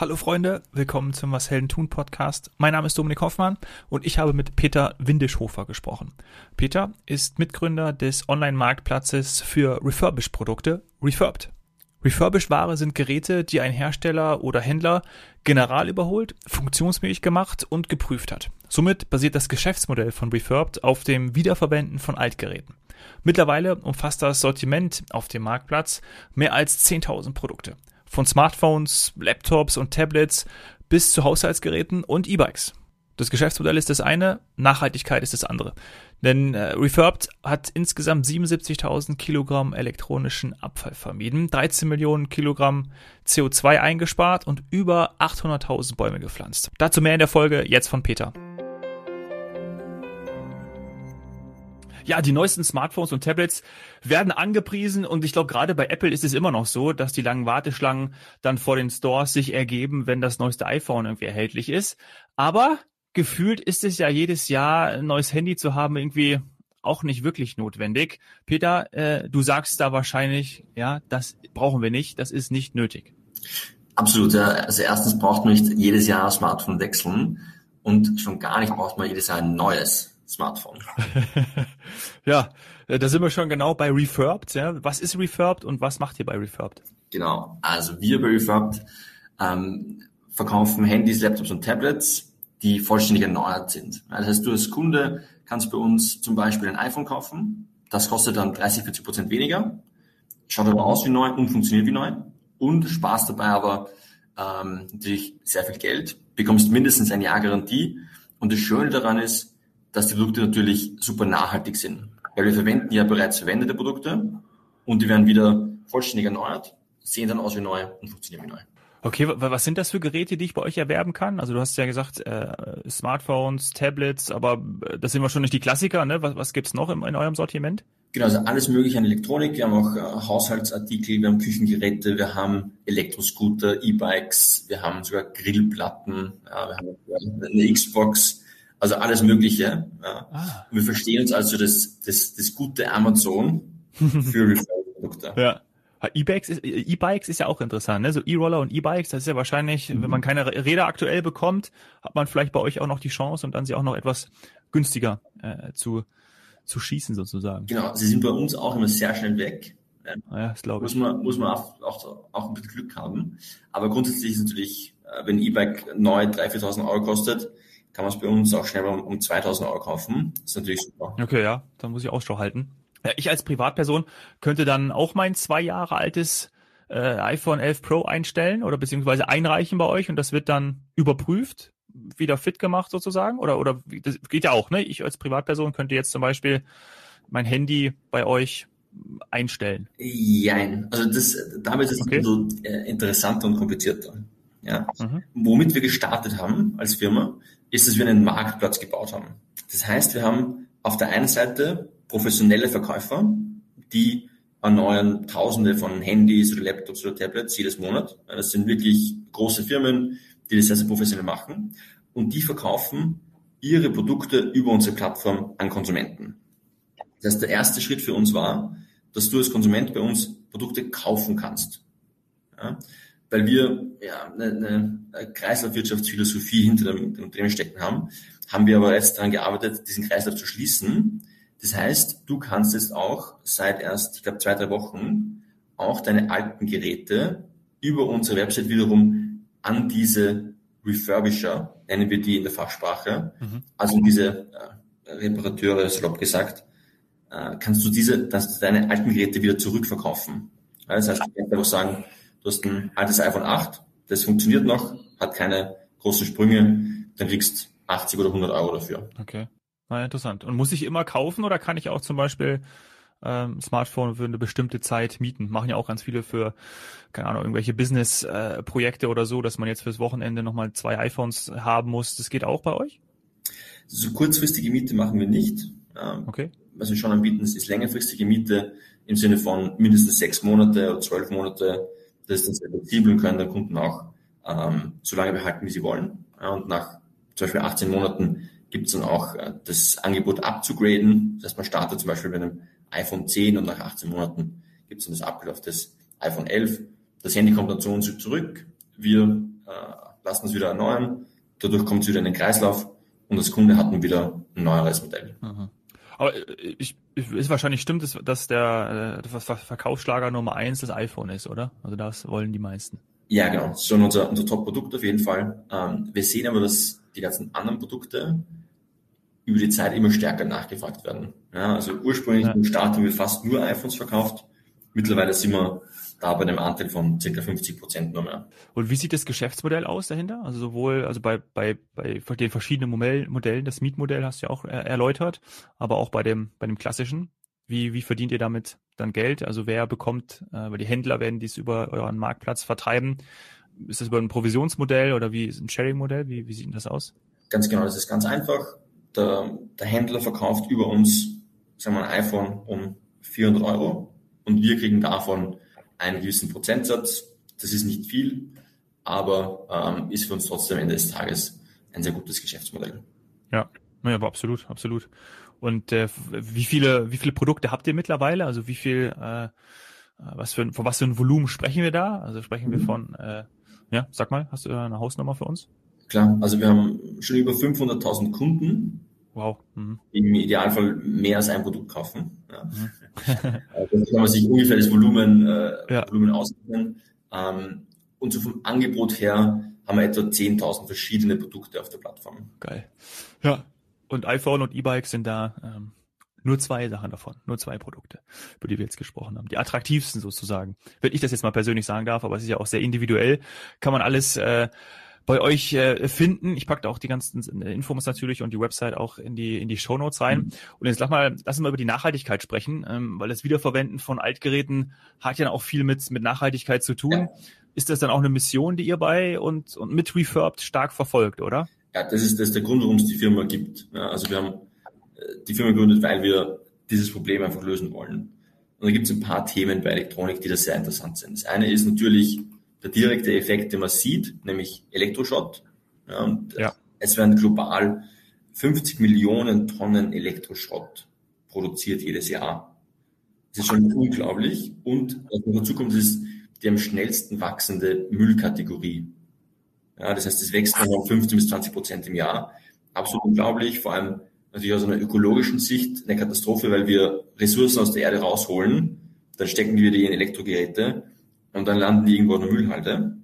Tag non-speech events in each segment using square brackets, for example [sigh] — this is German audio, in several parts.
Hallo Freunde, willkommen zum Was Helden tun Podcast. Mein Name ist Dominik Hoffmann und ich habe mit Peter Windischhofer gesprochen. Peter ist Mitgründer des Online-Marktplatzes für Refurbished-Produkte Refurbed. Refurbished-Ware sind Geräte, die ein Hersteller oder Händler general überholt, funktionsfähig gemacht und geprüft hat. Somit basiert das Geschäftsmodell von Refurbed auf dem Wiederverwenden von Altgeräten. Mittlerweile umfasst das Sortiment auf dem Marktplatz mehr als 10.000 Produkte. Von Smartphones, Laptops und Tablets bis zu Haushaltsgeräten und E-Bikes. Das Geschäftsmodell ist das eine, Nachhaltigkeit ist das andere. Denn äh, Refurbed hat insgesamt 77.000 Kilogramm elektronischen Abfall vermieden, 13 Millionen Kilogramm CO2 eingespart und über 800.000 Bäume gepflanzt. Dazu mehr in der Folge jetzt von Peter. Ja, die neuesten Smartphones und Tablets werden angepriesen und ich glaube, gerade bei Apple ist es immer noch so, dass die langen Warteschlangen dann vor den Stores sich ergeben, wenn das neueste iPhone irgendwie erhältlich ist. Aber gefühlt ist es ja jedes Jahr ein neues Handy zu haben irgendwie auch nicht wirklich notwendig. Peter, äh, du sagst da wahrscheinlich, ja, das brauchen wir nicht, das ist nicht nötig. Absolut. Ja. Also erstens braucht man nicht jedes Jahr ein Smartphone wechseln und schon gar nicht braucht man jedes Jahr ein neues. Smartphone. [laughs] ja, äh, da sind wir schon genau bei Refurbed. Ja. Was ist Refurbed und was macht ihr bei Refurbed? Genau, also wir bei Refurbed ähm, verkaufen Handys, Laptops und Tablets, die vollständig erneuert sind. Das heißt, du als Kunde kannst bei uns zum Beispiel ein iPhone kaufen. Das kostet dann 30, 40 Prozent weniger, schaut aber aus wie neu und funktioniert wie neu und sparst dabei aber ähm, natürlich sehr viel Geld, bekommst mindestens ein Jahr Garantie. Und das Schöne daran ist, dass die Produkte natürlich super nachhaltig sind. Weil wir verwenden ja bereits verwendete Produkte und die werden wieder vollständig erneuert, sehen dann aus wie neu und funktionieren wie neu. Okay, was sind das für Geräte, die ich bei euch erwerben kann? Also du hast ja gesagt, äh, Smartphones, Tablets, aber äh, das sind wahrscheinlich die Klassiker, ne? Was, was gibt's noch in, in eurem Sortiment? Genau, also alles mögliche an Elektronik. Wir haben auch äh, Haushaltsartikel, wir haben Küchengeräte, wir haben Elektroscooter, E-Bikes, wir haben sogar Grillplatten, ja, wir haben eine Xbox, also alles Mögliche. Ja. Ah. Wir verstehen uns also das, das, das gute Amazon für [laughs] Referral-Produkte. Ja. E-Bikes ist, E-Bikes ist ja auch interessant, ne? So E-Roller und E-Bikes, das ist ja wahrscheinlich, mhm. wenn man keine Räder aktuell bekommt, hat man vielleicht bei euch auch noch die Chance und dann sie auch noch etwas günstiger äh, zu, zu schießen sozusagen. Genau, sie sind bei uns auch immer sehr schnell weg. Ja, das glaube ich. Muss man, muss man auch, auch, auch ein bisschen Glück haben. Aber grundsätzlich ist natürlich, äh, wenn E-Bike neu 3.000, 4.000 Euro kostet, kann man es bei uns auch schnell um, um 2000 Euro kaufen. Das ist natürlich super. Okay, ja, dann muss ich Ausschau halten. Ja, ich als Privatperson könnte dann auch mein zwei Jahre altes äh, iPhone 11 Pro einstellen oder beziehungsweise einreichen bei euch und das wird dann überprüft, wieder fit gemacht sozusagen oder oder das geht ja auch, ne? Ich als Privatperson könnte jetzt zum Beispiel mein Handy bei euch einstellen. Jein. Also das, damit ist es okay. so äh, interessanter und komplizierter. Ja. Mhm. Womit wir gestartet haben als Firma, ist, dass wir einen Marktplatz gebaut haben. Das heißt, wir haben auf der einen Seite professionelle Verkäufer, die erneuern Tausende von Handys oder Laptops oder Tablets jedes Monat. Das sind wirklich große Firmen, die das sehr, sehr professionell machen. Und die verkaufen ihre Produkte über unsere Plattform an Konsumenten. Das heißt, der erste Schritt für uns war, dass du als Konsument bei uns Produkte kaufen kannst. Ja? Weil wir ja, eine, eine Kreislaufwirtschaftsphilosophie hinter dem, dem Unternehmen stecken haben, haben wir aber jetzt daran gearbeitet, diesen Kreislauf zu schließen. Das heißt, du kannst jetzt auch seit erst, ich glaube, zwei, drei Wochen auch deine alten Geräte über unsere Website wiederum an diese Refurbisher, nennen wir die in der Fachsprache, mhm. also diese äh, Reparateure, salopp gesagt, äh, kannst du diese, dass deine alten Geräte wieder zurückverkaufen. Ja, das heißt, du kannst einfach sagen, Du hast ein altes iPhone 8, das funktioniert noch, hat keine großen Sprünge, dann kriegst 80 oder 100 Euro dafür. Okay. Na, interessant. Und muss ich immer kaufen oder kann ich auch zum Beispiel ähm, Smartphone für eine bestimmte Zeit mieten? Machen ja auch ganz viele für, keine Ahnung, irgendwelche Business-Projekte äh, oder so, dass man jetzt fürs Wochenende nochmal zwei iPhones haben muss. Das geht auch bei euch? So kurzfristige Miete machen wir nicht. Ähm, okay. Was wir schon anbieten, ist längerfristige Miete im Sinne von mindestens sechs Monate oder zwölf Monate das ist dann sehr flexibel und können der Kunden auch ähm, so lange behalten, wie sie wollen. Ja, und nach zum Beispiel 18 Monaten gibt es dann auch äh, das Angebot abzugraden. Das heißt, man startet zum Beispiel mit einem iPhone 10 und nach 18 Monaten gibt es dann das Upgrade auf das iPhone 11. Das Handy kommt dann zu uns zurück. Wir äh, lassen es wieder erneuern, dadurch kommt es wieder in den Kreislauf und als Kunde hat man wieder ein neueres Modell. Mhm. Aber äh, ich, ich, ist wahrscheinlich stimmt, dass, dass der, der Verkaufsschlager Nummer eins das iPhone ist, oder? Also das wollen die meisten. Ja, genau. Das ist schon unser, unser Top-Produkt auf jeden Fall. Ähm, wir sehen aber, dass die ganzen anderen Produkte über die Zeit immer stärker nachgefragt werden. Ja, also ursprünglich ja. im Start haben wir fast nur iPhones verkauft. Mittlerweile sind wir da bei einem Anteil von ca. 50 Prozent nur mehr. Und wie sieht das Geschäftsmodell aus dahinter? Also sowohl, also bei, bei, bei den verschiedenen Modellen, das Mietmodell hast du ja auch erläutert, aber auch bei dem, bei dem klassischen. Wie, wie verdient ihr damit dann Geld? Also wer bekommt, äh, weil die Händler werden dies über euren Marktplatz vertreiben. Ist das über ein Provisionsmodell oder wie ist ein Sharing-Modell? Wie, wie sieht denn das aus? Ganz genau, das ist ganz einfach. Der, der Händler verkauft über uns, sagen wir ein iPhone um 400 Euro und wir kriegen davon einen gewissen Prozentsatz. Das ist nicht viel, aber ähm, ist für uns trotzdem am Ende des Tages ein sehr gutes Geschäftsmodell. Ja, ja, aber absolut, absolut. Und äh, wie viele, wie viele Produkte habt ihr mittlerweile? Also wie viel, äh, was für, von was für ein Volumen sprechen wir da? Also sprechen wir mhm. von, äh, ja, sag mal, hast du eine Hausnummer für uns? Klar, also wir haben schon über 500.000 Kunden. Wow. Mhm. Im Idealfall mehr als ein Produkt kaufen. Ja. Mhm. [laughs] also kann man sich ungefähr das Volumen, äh, ja. Volumen ausrechnen. Ähm, und so vom Angebot her haben wir etwa 10.000 verschiedene Produkte auf der Plattform. Geil. Ja, und iPhone und E-Bike sind da ähm, nur zwei Sachen davon, nur zwei Produkte, über die wir jetzt gesprochen haben. Die attraktivsten sozusagen. Wenn ich das jetzt mal persönlich sagen darf, aber es ist ja auch sehr individuell, kann man alles äh, bei euch äh, finden. Ich packe auch die ganzen Infos natürlich und die Website auch in die in die Show Notes rein. Mhm. Und jetzt sag mal, lass uns mal über die Nachhaltigkeit sprechen, ähm, weil das Wiederverwenden von Altgeräten hat ja auch viel mit mit Nachhaltigkeit zu tun. Ja. Ist das dann auch eine Mission, die ihr bei und und mit Refurbed stark verfolgt, oder? Ja, das ist, das ist der Grund, warum es die Firma gibt. Ja, also wir haben äh, die Firma gegründet, weil wir dieses Problem einfach lösen wollen. Und da gibt es ein paar Themen bei Elektronik, die da sehr interessant sind. Das eine ist natürlich der direkte Effekt, den man sieht, nämlich Elektroschrott. Ja, und ja. Es werden global 50 Millionen Tonnen Elektroschrott produziert jedes Jahr. Das ist schon unglaublich. Und was noch dazu kommt, ist die am schnellsten wachsende Müllkategorie. Ja, das heißt, es wächst um 15 bis 20 Prozent im Jahr. Absolut unglaublich, vor allem natürlich aus einer ökologischen Sicht eine Katastrophe, weil wir Ressourcen aus der Erde rausholen, dann stecken wir die in Elektrogeräte und dann landen die irgendwo in der Müllhalde,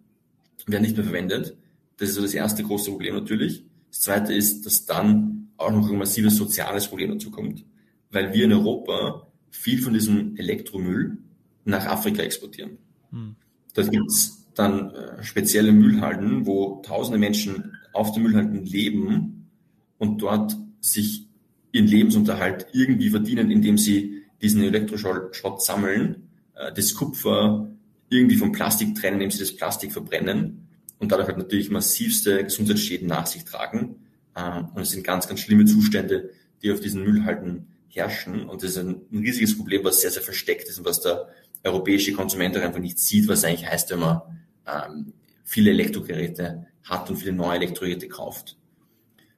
werden nicht mehr verwendet. Das ist so das erste große Problem natürlich. Das zweite ist, dass dann auch noch ein massives soziales Problem dazu kommt, weil wir in Europa viel von diesem Elektromüll nach Afrika exportieren. Hm. Dort gibt's dann äh, spezielle Müllhalden, wo tausende Menschen auf den Müllhalden leben und dort sich ihren Lebensunterhalt irgendwie verdienen, indem sie diesen Elektroschrott sammeln, äh, das Kupfer irgendwie vom Plastik trennen, indem sie das Plastik verbrennen und dadurch halt natürlich massivste Gesundheitsschäden nach sich tragen. Äh, und es sind ganz, ganz schlimme Zustände, die auf diesen Müllhalden herrschen. Und das ist ein, riesiges Problem, was sehr, sehr versteckt ist und was der europäische Konsument auch einfach nicht sieht, was eigentlich heißt, wenn man ähm, viele Elektrogeräte hat und viele neue Elektrogeräte kauft.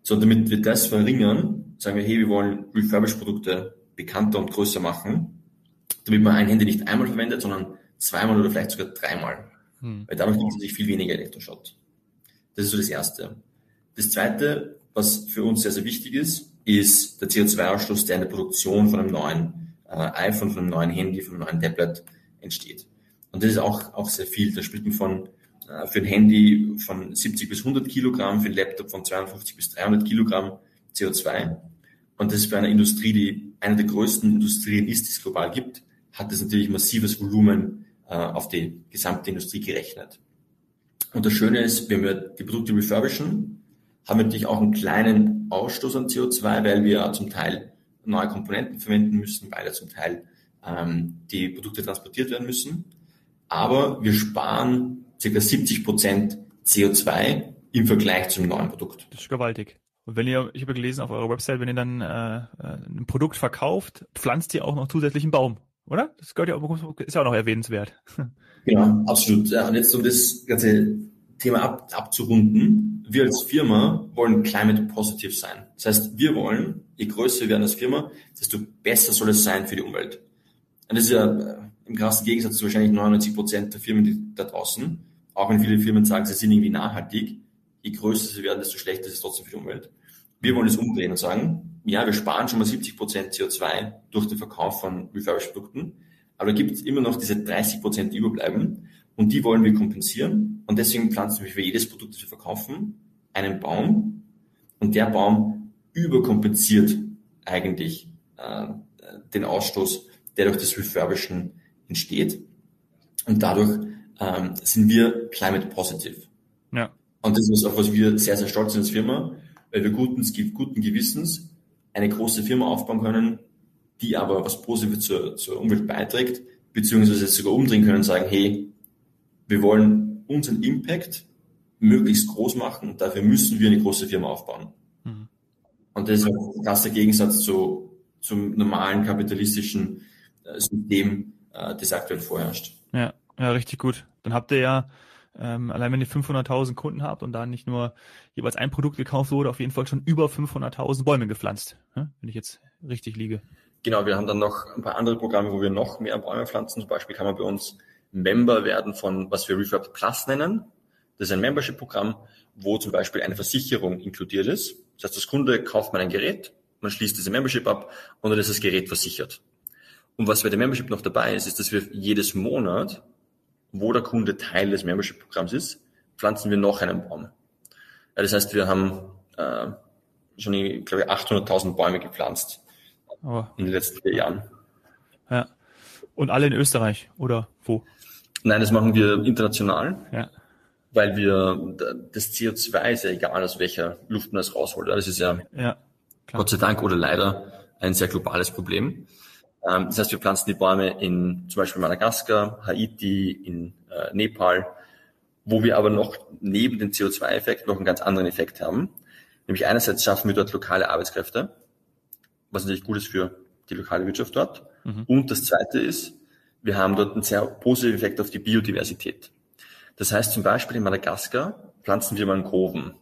So, damit wir das verringern, sagen wir, hey, wir wollen Refurbished-Produkte bekannter und größer machen, damit man ein Handy nicht einmal verwendet, sondern zweimal oder vielleicht sogar dreimal. Hm. Weil dadurch gibt es natürlich viel weniger Elektroschrott. Das ist so das Erste. Das Zweite, was für uns sehr, sehr wichtig ist, ist der CO2-Ausstoß, der in der Produktion von einem neuen äh, iPhone, von einem neuen Handy, von einem neuen Tablet entsteht. Und das ist auch, auch sehr viel. Da spricht man von, äh, für ein Handy von 70 bis 100 Kilogramm, für ein Laptop von 52 bis 300 Kilogramm CO2. Und das ist bei einer Industrie, die eine der größten Industrien ist, die es global gibt, hat das natürlich massives Volumen äh, auf die gesamte Industrie gerechnet. Und das Schöne ist, wenn wir die Produkte refurbischen, haben wir natürlich auch einen kleinen Ausstoß an CO2, weil wir zum Teil neue Komponenten verwenden müssen, weil ja zum Teil ähm, die Produkte transportiert werden müssen aber wir sparen ca. 70 Prozent CO2 im Vergleich zum neuen Produkt. Das ist gewaltig. Und wenn ihr, ich habe gelesen auf eurer Website, wenn ihr dann äh, äh, ein Produkt verkauft, pflanzt ihr auch noch zusätzlich einen Baum, oder? Das gehört ja auch, ist ja auch noch erwähnenswert. [laughs] Genau, absolut. Ja, und jetzt um das ganze Thema ab, abzurunden, wir als Firma wollen climate positive sein. Das heißt, wir wollen, je größer wir werden als Firma, desto besser soll es sein für die Umwelt. Und das ist ja im krassen Gegensatz zu wahrscheinlich 99 Prozent der Firmen da draußen auch wenn viele Firmen sagen, sie sind irgendwie nachhaltig, je größer sie werden, desto schlechter ist es trotzdem für die Umwelt. Wir wollen es umdrehen und sagen, ja, wir sparen schon mal 70 Prozent CO2 durch den Verkauf von refurbished Produkten, aber da gibt es immer noch diese 30 Prozent, die überbleiben. Und die wollen wir kompensieren. Und deswegen pflanzen wir für jedes Produkt, das wir verkaufen, einen Baum. Und der Baum überkompensiert eigentlich äh, den Ausstoß, der durch das Refurbischen entsteht. Und dadurch ähm, sind wir climate positive. Ja. Und das ist auch, was wir sehr, sehr stolz sind als Firma, weil wir guten, guten Gewissens eine große Firma aufbauen können, die aber was Positives zur, zur Umwelt beiträgt, beziehungsweise sogar umdrehen können und sagen, hey, wir wollen unseren Impact möglichst groß machen und dafür müssen wir eine große Firma aufbauen. Mhm. Und das ist ein krasser Gegensatz zu, zum normalen kapitalistischen äh, System, äh, das aktuell vorherrscht. Ja, ja, richtig gut. Dann habt ihr ja ähm, allein wenn ihr 500.000 Kunden habt und da nicht nur jeweils ein Produkt gekauft wurde, auf jeden Fall schon über 500.000 Bäume gepflanzt, ne? wenn ich jetzt richtig liege. Genau, wir haben dann noch ein paar andere Programme, wo wir noch mehr Bäume pflanzen. Zum Beispiel kann man bei uns Member werden von, was wir Refurb Plus nennen. Das ist ein Membership-Programm, wo zum Beispiel eine Versicherung inkludiert ist. Das heißt, als Kunde kauft man ein Gerät, man schließt diese Membership ab und dann ist das Gerät versichert. Und was bei der Membership noch dabei ist, ist, dass wir jedes Monat wo der Kunde Teil des Membership-Programms ist, pflanzen wir noch einen Baum. Ja, das heißt, wir haben äh, schon, ich glaube, 800.000 Bäume gepflanzt oh. in den letzten vier Jahren. Ja. Und alle in Österreich oder wo? Nein, das machen wir international. Ja. Weil wir das CO2 ist ja egal, aus welcher Luft man es rausholt. Das ist ja, ja Gott sei Dank oder leider ein sehr globales Problem. Ähm, das heißt, wir pflanzen die Bäume in zum Beispiel Madagaskar, Haiti, in äh, Nepal, wo wir aber noch neben dem CO2-Effekt noch einen ganz anderen Effekt haben. Nämlich einerseits schaffen wir dort lokale Arbeitskräfte, was natürlich gut ist für die lokale Wirtschaft dort. Mhm. Und das Zweite ist, wir haben dort einen sehr positiven Effekt auf die Biodiversität. Das heißt zum Beispiel in Madagaskar pflanzen wir Mangroven.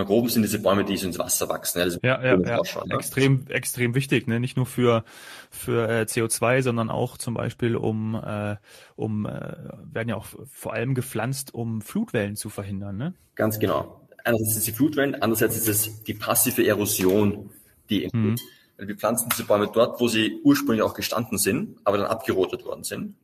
Mangroven sind diese Bäume, die so ins Wasser wachsen. Also ja, ja, ja. Ne? extrem, extrem wichtig, ne? nicht nur für für äh, CO2, sondern auch zum Beispiel um äh, um äh, werden ja auch vor allem gepflanzt, um Flutwellen zu verhindern. Ne? Ganz genau. Einerseits ist es die Flutwellen, andererseits ist es die passive Erosion, die mhm. Wir pflanzen diese Bäume dort, wo sie ursprünglich auch gestanden sind, aber dann abgerotet worden sind.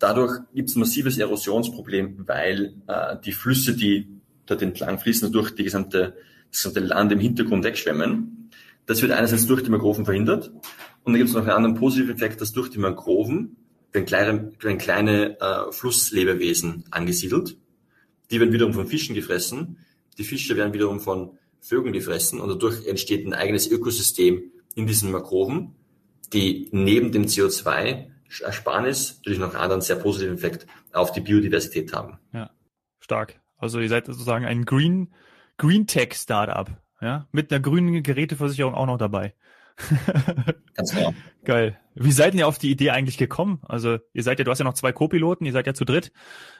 Dadurch gibt es ein massives Erosionsproblem, weil äh, die Flüsse, die dort entlang fließen, durch die gesamte, das gesamte Land im Hintergrund wegschwemmen. Das wird einerseits durch die Mangroven verhindert. Und dann gibt es noch einen anderen positiven Effekt, dass durch die Mangroven werden kleine, werden kleine äh, Flusslebewesen angesiedelt. Die werden wiederum von Fischen gefressen. Die Fische werden wiederum von Vögeln gefressen und dadurch entsteht ein eigenes Ökosystem in diesen Mangroven, die neben dem CO2-Ersparnis natürlich noch einen anderen sehr positiven Effekt auf die Biodiversität haben. Ja, stark. Also ihr seid sozusagen ein Green, Green Tech Startup, ja, mit einer grünen Geräteversicherung auch noch dabei. [laughs] Ganz genau. Geil. Wie seid ihr auf die Idee eigentlich gekommen? Also ihr seid ja, du hast ja noch zwei Co-Piloten, ihr seid ja zu dritt.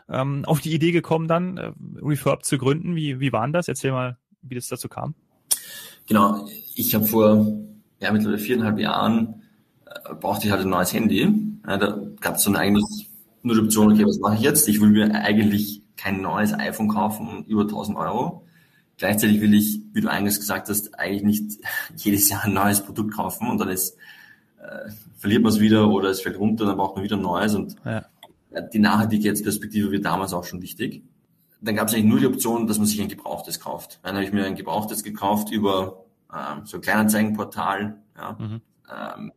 Ähm, auf die Idee gekommen dann, äh, Refurb zu gründen. Wie, wie waren das? Erzähl mal, wie das dazu kam. Genau, ich habe vor ja, mittlerweile viereinhalb Jahren äh, brauchte ich halt ein neues Handy. Ja, da gab es dann eigentlich nur die Option, okay, was mache ich jetzt? Ich will mir eigentlich kein neues iPhone kaufen um über 1000 Euro. Gleichzeitig will ich, wie du eingangs gesagt hast, eigentlich nicht [laughs] jedes Jahr ein neues Produkt kaufen und dann ist, äh, verliert man es wieder oder es fällt runter, dann braucht man wieder ein neues und ja. die Nachhaltigkeitsperspektive wird damals auch schon wichtig. Dann gab es eigentlich nur die Option, dass man sich ein Gebrauchtes kauft. Dann habe ich mir ein Gebrauchtes gekauft über ähm, so ein Kleinanzeigenportal ja, mhm. ähm,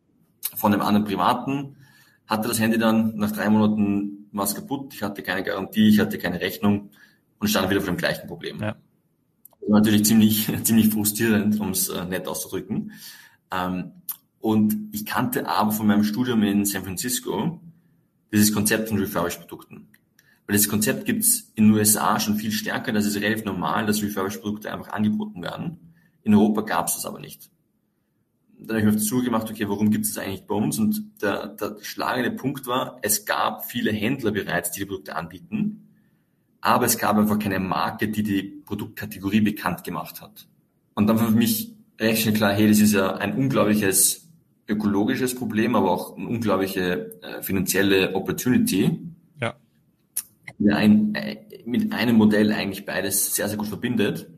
von einem anderen Privaten, hatte das Handy dann nach drei Monaten war es kaputt, ich hatte keine Garantie, ich hatte keine Rechnung und stand wieder vor dem gleichen Problem. Ja. Das war natürlich ziemlich, [laughs] ziemlich frustrierend, um es äh, nett auszudrücken. Ähm, und ich kannte aber von meinem Studium in San Francisco dieses Konzept von Refurbished-Produkten. Weil das Konzept gibt es in den USA schon viel stärker, das ist relativ normal, dass Refurbished-Produkte einfach angeboten werden. In Europa gab es das aber nicht dann habe ich mir auf die Suche gemacht, okay, warum gibt es das eigentlich bei uns? Und der, der schlagende Punkt war, es gab viele Händler bereits, die die Produkte anbieten, aber es gab einfach keine Marke, die die Produktkategorie bekannt gemacht hat. Und dann war für mich recht schnell klar, hey, das ist ja ein unglaubliches ökologisches Problem, aber auch eine unglaubliche äh, finanzielle Opportunity. Ja. ein, äh, mit einem Modell eigentlich beides sehr, sehr gut verbindet.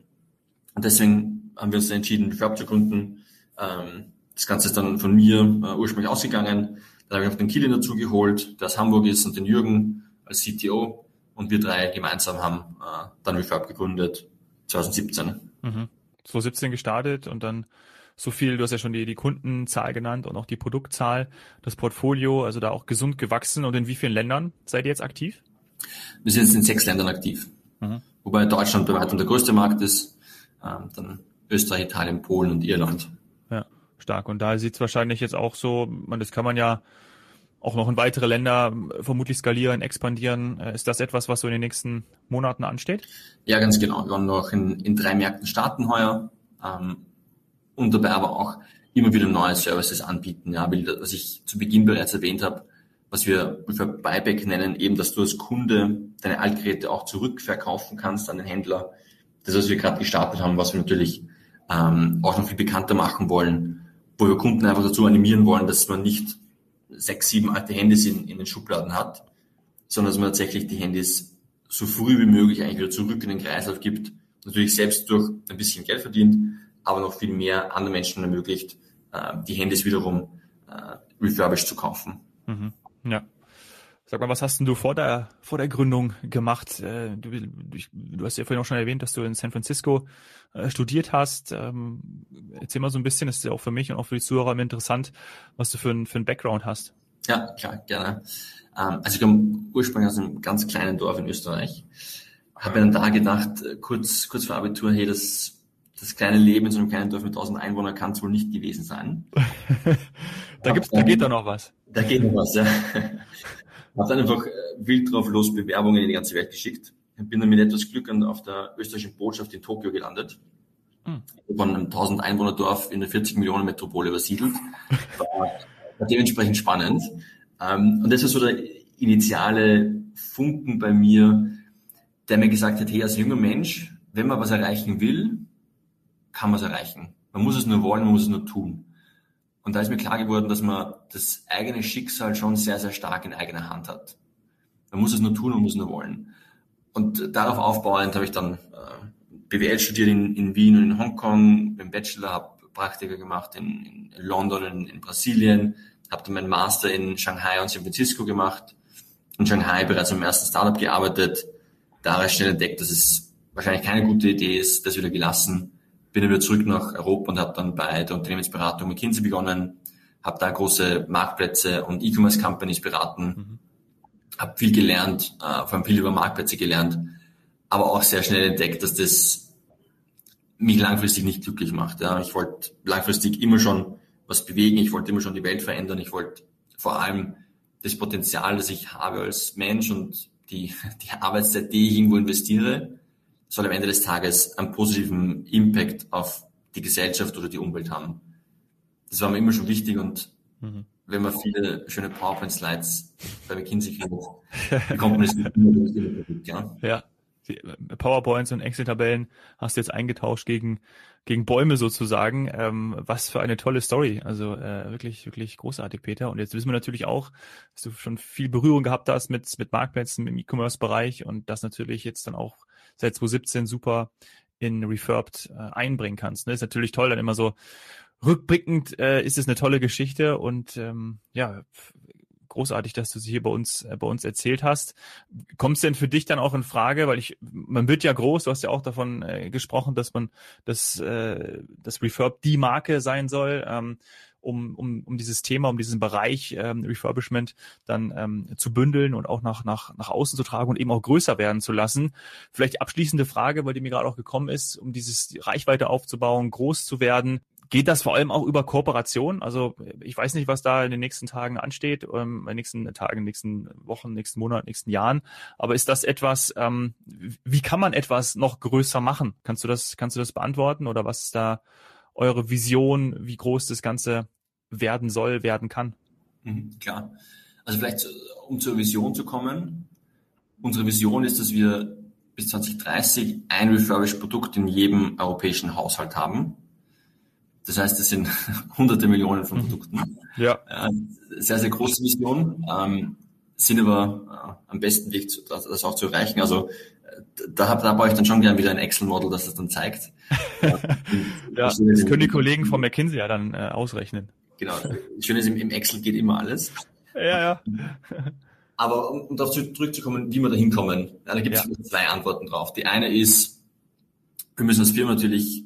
Und deswegen haben wir uns entschieden, Refurb zu gründen. Ähm, das Ganze ist dann von mir äh, ursprünglich ausgegangen. Dann habe ich noch den Kilian dazu geholt, der aus Hamburg ist, und den Jürgen als CTO. Und wir drei gemeinsam haben äh, dann Refurb gegründet, 2017. Mhm. 2017 gestartet und dann so viel, du hast ja schon die, die Kundenzahl genannt und auch die Produktzahl, das Portfolio, also da auch gesund gewachsen. Und in wie vielen Ländern seid ihr jetzt aktiv? Wir sind jetzt in sechs Ländern aktiv. Mhm. Wobei Deutschland bei weitem der größte Markt ist, ähm, dann Österreich, Italien, Polen und Irland. Stark. Und da sieht es wahrscheinlich jetzt auch so, man, das kann man ja auch noch in weitere Länder vermutlich skalieren, expandieren. Äh, ist das etwas, was so in den nächsten Monaten ansteht? Ja, ganz genau. Wir wollen noch in, in drei Märkten starten heuer ähm, und dabei aber auch immer wieder neue Services anbieten. Ja, weil, was ich zu Beginn bereits erwähnt habe, was wir für Buyback nennen, eben, dass du als Kunde deine Altgeräte auch zurückverkaufen kannst an den Händler. Das, was wir gerade gestartet haben, was wir natürlich ähm, auch noch viel bekannter machen wollen, wo wir Kunden einfach dazu animieren wollen, dass man nicht sechs, sieben alte Handys in, in den Schubladen hat, sondern dass man tatsächlich die Handys so früh wie möglich eigentlich wieder zurück in den Kreislauf gibt, natürlich selbst durch ein bisschen Geld verdient, aber noch viel mehr anderen Menschen ermöglicht, äh, die Handys wiederum äh, refurbished zu kaufen. Mhm. Ja. Sag mal, was hast denn du vor der, vor der Gründung gemacht? Äh, du, du hast ja vorhin auch schon erwähnt, dass du in San Francisco äh, studiert hast. Ähm, erzähl mal so ein bisschen, das ist ja auch für mich und auch für die Zuhörer immer interessant, was du für ein, für ein Background hast. Ja, klar, gerne. Ähm, also ich komme ursprünglich aus einem ganz kleinen Dorf in Österreich. Habe mir dann da gedacht, äh, kurz, kurz vor Abitur, hey, das, das kleine Leben in so einem kleinen Dorf mit 1000 Einwohnern kann es wohl nicht gewesen sein. [laughs] da, gibt's, da geht da noch was. Da geht noch was, ja. Habe dann einfach äh, wild drauf los Bewerbungen in die ganze Welt geschickt. Bin dann mit etwas Glück auf der österreichischen Botschaft in Tokio gelandet. Mhm. Von einem 1000 Einwohner Dorf in eine 40 Millionen Metropole übersiedelt. War, war dementsprechend spannend. Ähm, und das war so der initiale Funken bei mir, der mir gesagt hat, hey, als junger Mensch, wenn man was erreichen will, kann man es erreichen. Man muss es nur wollen, man muss es nur tun. Und da ist mir klar geworden, dass man das eigene Schicksal schon sehr, sehr stark in eigener Hand hat. Man muss es nur tun und muss nur wollen. Und darauf aufbauend habe ich dann äh, BWL studiert in, in Wien und in Hongkong, den Bachelor, habe Praktika gemacht in, in London, in, in Brasilien, habe dann meinen Master in Shanghai und San Francisco gemacht. In Shanghai bereits am ersten Startup gearbeitet, da schnell entdeckt, dass es wahrscheinlich keine gute Idee ist, das wieder gelassen bin wieder zurück nach Europa und habe dann bei der Unternehmensberatung McKinsey begonnen, habe da große Marktplätze und E-Commerce-Companies beraten, mhm. habe viel gelernt, äh, vor allem viel über Marktplätze gelernt, aber auch sehr schnell entdeckt, dass das mich langfristig nicht glücklich macht. Ja. Ich wollte langfristig immer schon was bewegen, ich wollte immer schon die Welt verändern, ich wollte vor allem das Potenzial, das ich habe als Mensch und die, [laughs] die Arbeitszeit, die ich irgendwo investiere, soll am Ende des Tages einen positiven Impact auf die Gesellschaft oder die Umwelt haben. Das war mir immer schon wichtig und mhm. wenn man viele schöne PowerPoint-Slides bei McKinsey kriegt, bekommt man die Republik, ja. Ja. Die PowerPoints und Excel-Tabellen hast du jetzt eingetauscht gegen, gegen Bäume sozusagen. Ähm, was für eine tolle Story. Also äh, wirklich, wirklich großartig, Peter. Und jetzt wissen wir natürlich auch, dass du schon viel Berührung gehabt hast mit, mit Marktplätzen im E-Commerce-Bereich und das natürlich jetzt dann auch seit 2017 super in Refurbed äh, einbringen kannst. Ne? Ist natürlich toll, dann immer so rückblickend äh, ist es eine tolle Geschichte und ähm, ja, großartig, dass du sie hier bei uns äh, bei uns erzählt hast. Kommt es denn für dich dann auch in Frage, weil ich man wird ja groß, du hast ja auch davon äh, gesprochen, dass man das äh, das Refurb die Marke sein soll. Ähm, um, um, um dieses Thema, um diesen Bereich ähm, Refurbishment dann ähm, zu bündeln und auch nach, nach, nach außen zu tragen und eben auch größer werden zu lassen. Vielleicht abschließende Frage, weil die mir gerade auch gekommen ist, um dieses Reichweite aufzubauen, groß zu werden. Geht das vor allem auch über Kooperation? Also ich weiß nicht, was da in den nächsten Tagen ansteht, ähm, in den nächsten Tagen, nächsten Wochen, nächsten Monaten, nächsten Jahren. Aber ist das etwas, ähm, wie kann man etwas noch größer machen? Kannst du das, kannst du das beantworten oder was ist da eure Vision, wie groß das Ganze werden soll, werden kann? Mhm, klar. Also vielleicht, um zur Vision zu kommen. Unsere Vision ist, dass wir bis 2030 ein refurbished Produkt in jedem europäischen Haushalt haben. Das heißt, es sind [laughs] hunderte Millionen von mhm. Produkten. Ja. Sehr, sehr große Vision. Sind aber äh, am besten Weg, das, das auch zu erreichen. Also da, da baue ich dann schon gern wieder ein Excel-Model, das das dann zeigt. [laughs] ja, das können die Kollegen von McKinsey ja dann äh, ausrechnen. Genau. Schön ist, im, im Excel geht immer alles. Ja, ja. Aber um, um darauf zurückzukommen, wie wir da hinkommen, da gibt es ja. zwei Antworten drauf. Die eine ist, wir müssen als Firma natürlich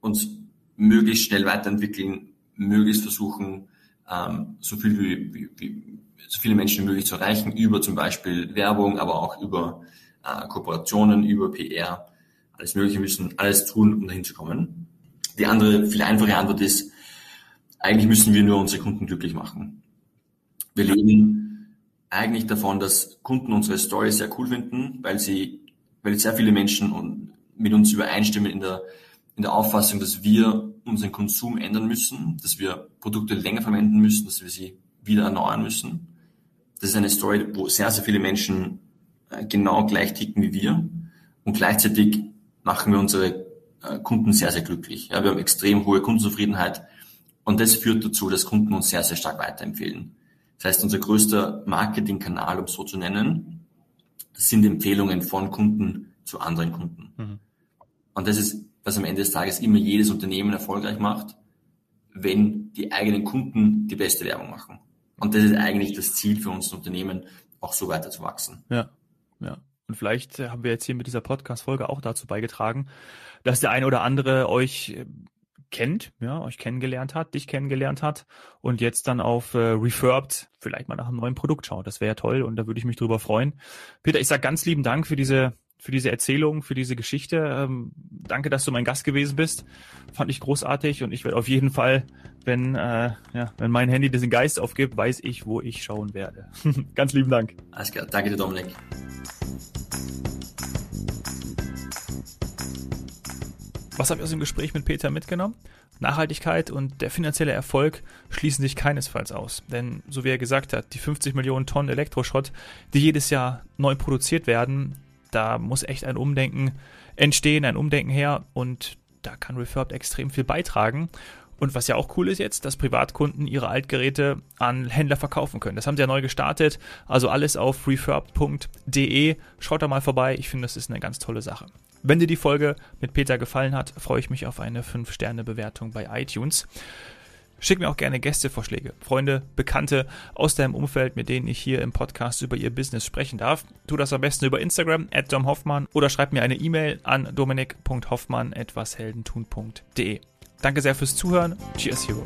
uns möglichst schnell weiterentwickeln, möglichst versuchen, ähm, so viel wie, wie, wie so viele Menschen wie möglich zu erreichen, über zum Beispiel Werbung, aber auch über äh, Kooperationen, über PR, alles Mögliche müssen alles tun, um dahin zu kommen. Die andere, viel einfache Antwort ist, eigentlich müssen wir nur unsere Kunden glücklich machen. Wir leben eigentlich davon, dass Kunden unsere Story sehr cool finden, weil sie, weil sehr viele Menschen mit uns übereinstimmen in der, in der Auffassung, dass wir unseren Konsum ändern müssen, dass wir Produkte länger verwenden müssen, dass wir sie wieder erneuern müssen. Das ist eine Story, wo sehr, sehr viele Menschen äh, genau gleich ticken wie wir und gleichzeitig machen wir unsere äh, Kunden sehr, sehr glücklich. Ja, wir haben extrem hohe Kundenzufriedenheit und das führt dazu, dass Kunden uns sehr, sehr stark weiterempfehlen. Das heißt, unser größter Marketingkanal, um es so zu nennen, sind Empfehlungen von Kunden zu anderen Kunden. Mhm. Und das ist, was am Ende des Tages immer jedes Unternehmen erfolgreich macht, wenn die eigenen Kunden die beste Werbung machen. Und das ist eigentlich das Ziel für uns Unternehmen, auch so weiter zu wachsen. Ja, ja. Und vielleicht haben wir jetzt hier mit dieser Podcast-Folge auch dazu beigetragen, dass der eine oder andere euch kennt, ja, euch kennengelernt hat, dich kennengelernt hat und jetzt dann auf äh, Refurbed vielleicht mal nach einem neuen Produkt schaut. Das wäre ja toll und da würde ich mich drüber freuen. Peter, ich sage ganz lieben Dank für diese für diese Erzählung, für diese Geschichte. Ähm, danke, dass du mein Gast gewesen bist. Fand ich großartig und ich werde auf jeden Fall, wenn, äh, ja, wenn mein Handy diesen Geist aufgibt, weiß ich, wo ich schauen werde. [laughs] Ganz lieben Dank. Alles klar. Danke dir, Dominik. Was habe ich aus dem Gespräch mit Peter mitgenommen? Nachhaltigkeit und der finanzielle Erfolg schließen sich keinesfalls aus. Denn, so wie er gesagt hat, die 50 Millionen Tonnen Elektroschrott, die jedes Jahr neu produziert werden, da muss echt ein Umdenken entstehen, ein Umdenken her und da kann Refurbed extrem viel beitragen. Und was ja auch cool ist jetzt, dass Privatkunden ihre Altgeräte an Händler verkaufen können. Das haben sie ja neu gestartet. Also alles auf refurb.de. Schaut da mal vorbei. Ich finde, das ist eine ganz tolle Sache. Wenn dir die Folge mit Peter gefallen hat, freue ich mich auf eine 5-Sterne-Bewertung bei iTunes. Schick mir auch gerne Gästevorschläge, Freunde, Bekannte aus deinem Umfeld, mit denen ich hier im Podcast über ihr Business sprechen darf. Tu das am besten über Instagram, at domhoffmann, oder schreib mir eine E-Mail an dominik.hoffmann.etwasheldentun.de. Danke sehr fürs Zuhören. Cheers, Hero.